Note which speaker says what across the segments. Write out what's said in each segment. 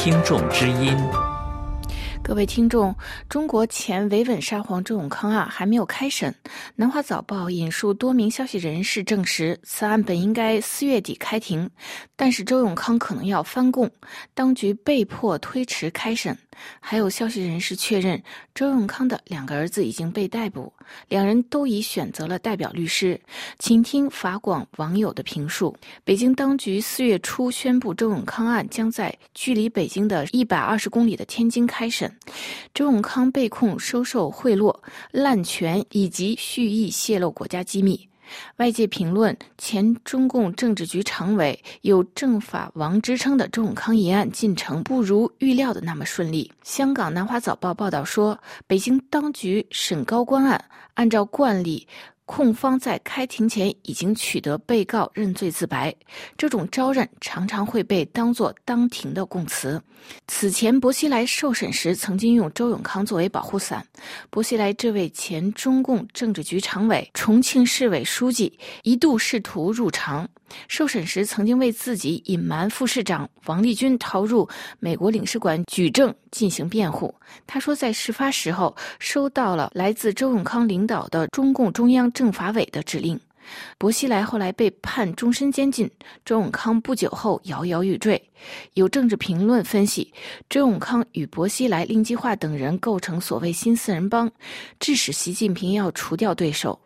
Speaker 1: 听众之音。
Speaker 2: 各位听众，中国前维稳沙皇周永康案还没有开审。南华早报引述多名消息人士证实，此案本应该四月底开庭，但是周永康可能要翻供，当局被迫推迟开审。还有消息人士确认，周永康的两个儿子已经被逮捕，两人都已选择了代表律师。请听法广网友的评述：北京当局四月初宣布，周永康案将在距离北京的一百二十公里的天津开审。周永康被控收受贿赂、滥权以及蓄意泄露国家机密。外界评论，前中共政治局常委、有“政法王”之称的周永康一案进程不如预料的那么顺利。香港南华早报报道说，北京当局审高官案，按照惯例。控方在开庭前已经取得被告认罪自白，这种招认常常会被当作当庭的供词。此前，薄熙来受审时曾经用周永康作为保护伞。薄熙来这位前中共政治局常委、重庆市委书记一度试图入常。受审时，曾经为自己隐瞒副市长王立军逃入美国领事馆举证进行辩护。他说，在事发时候收到了来自周永康领导的中共中央政法委的指令。薄熙来后来被判终身监禁，周永康不久后摇摇欲坠。有政治评论分析，周永康与薄熙来、令计划等人构成所谓新四人帮，致使习近平要除掉对手。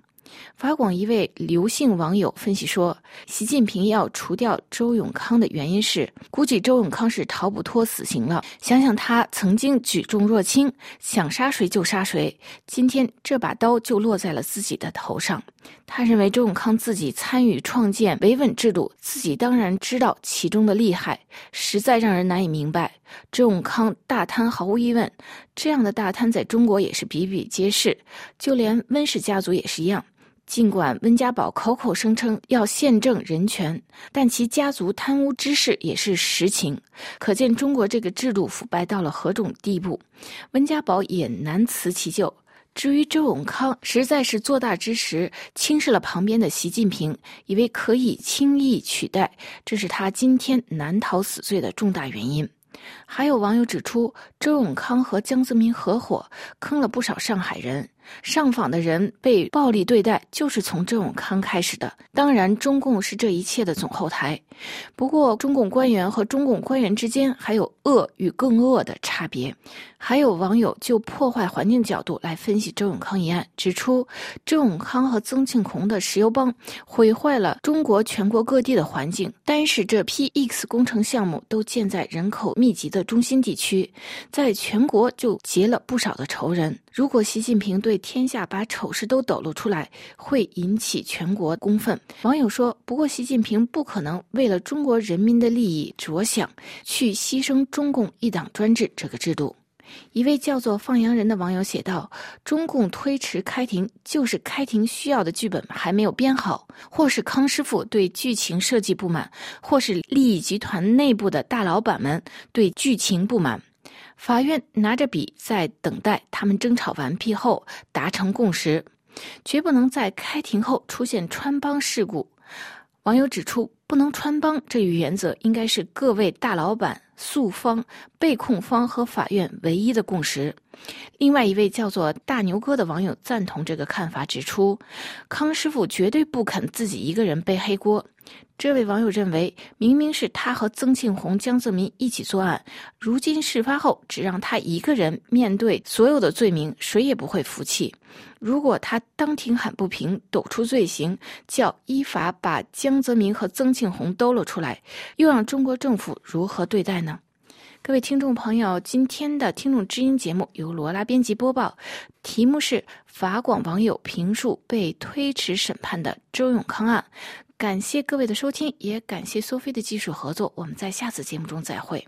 Speaker 2: 法广一位刘姓网友分析说，习近平要除掉周永康的原因是，估计周永康是逃不脱死刑了。想想他曾经举重若轻，想杀谁就杀谁，今天这把刀就落在了自己的头上。他认为周永康自己参与创建维稳制度，自己当然知道其中的厉害，实在让人难以明白。周永康大贪毫无疑问，这样的大贪在中国也是比比皆是，就连温氏家族也是一样。尽管温家宝口口声称要宪政人权，但其家族贪污之事也是实情，可见中国这个制度腐败到了何种地步。温家宝也难辞其咎。至于周永康，实在是做大之时轻视了旁边的习近平，以为可以轻易取代，这是他今天难逃死罪的重大原因。还有网友指出，周永康和江泽民合伙坑了不少上海人。上访的人被暴力对待，就是从周永康开始的。当然，中共是这一切的总后台。不过，中共官员和中共官员之间还有恶与更恶的差别。还有网友就破坏环境角度来分析周永康一案，指出周永康和曾庆红的石油帮毁坏了中国全国各地的环境。单是这批 X 工程项目都建在人口密集的中心地区，在全国就结了不少的仇人。如果习近平对天下把丑事都抖露出来，会引起全国公愤。网友说：“不过，习近平不可能为了中国人民的利益着想，去牺牲中共一党专制这个制度。”一位叫做“放羊人”的网友写道：“中共推迟开庭，就是开庭需要的剧本还没有编好，或是康师傅对剧情设计不满，或是利益集团内部的大老板们对剧情不满。”法院拿着笔在等待他们争吵完毕后达成共识，绝不能在开庭后出现穿帮事故。网友指出，不能穿帮这一原则应该是各位大老板、诉方、被控方和法院唯一的共识。另外一位叫做大牛哥的网友赞同这个看法，指出康师傅绝对不肯自己一个人背黑锅。这位网友认为，明明是他和曾庆红、江泽民一起作案，如今事发后只让他一个人面对所有的罪名，谁也不会服气。如果他当庭喊不平，抖出罪行，叫依法把江泽民和曾庆红兜了出来，又让中国政府如何对待呢？各位听众朋友，今天的听众知音节目由罗拉编辑播报，题目是法广网友评述被推迟审判的周永康案。感谢各位的收听，也感谢苏菲的技术合作。我们在下次节目中再会。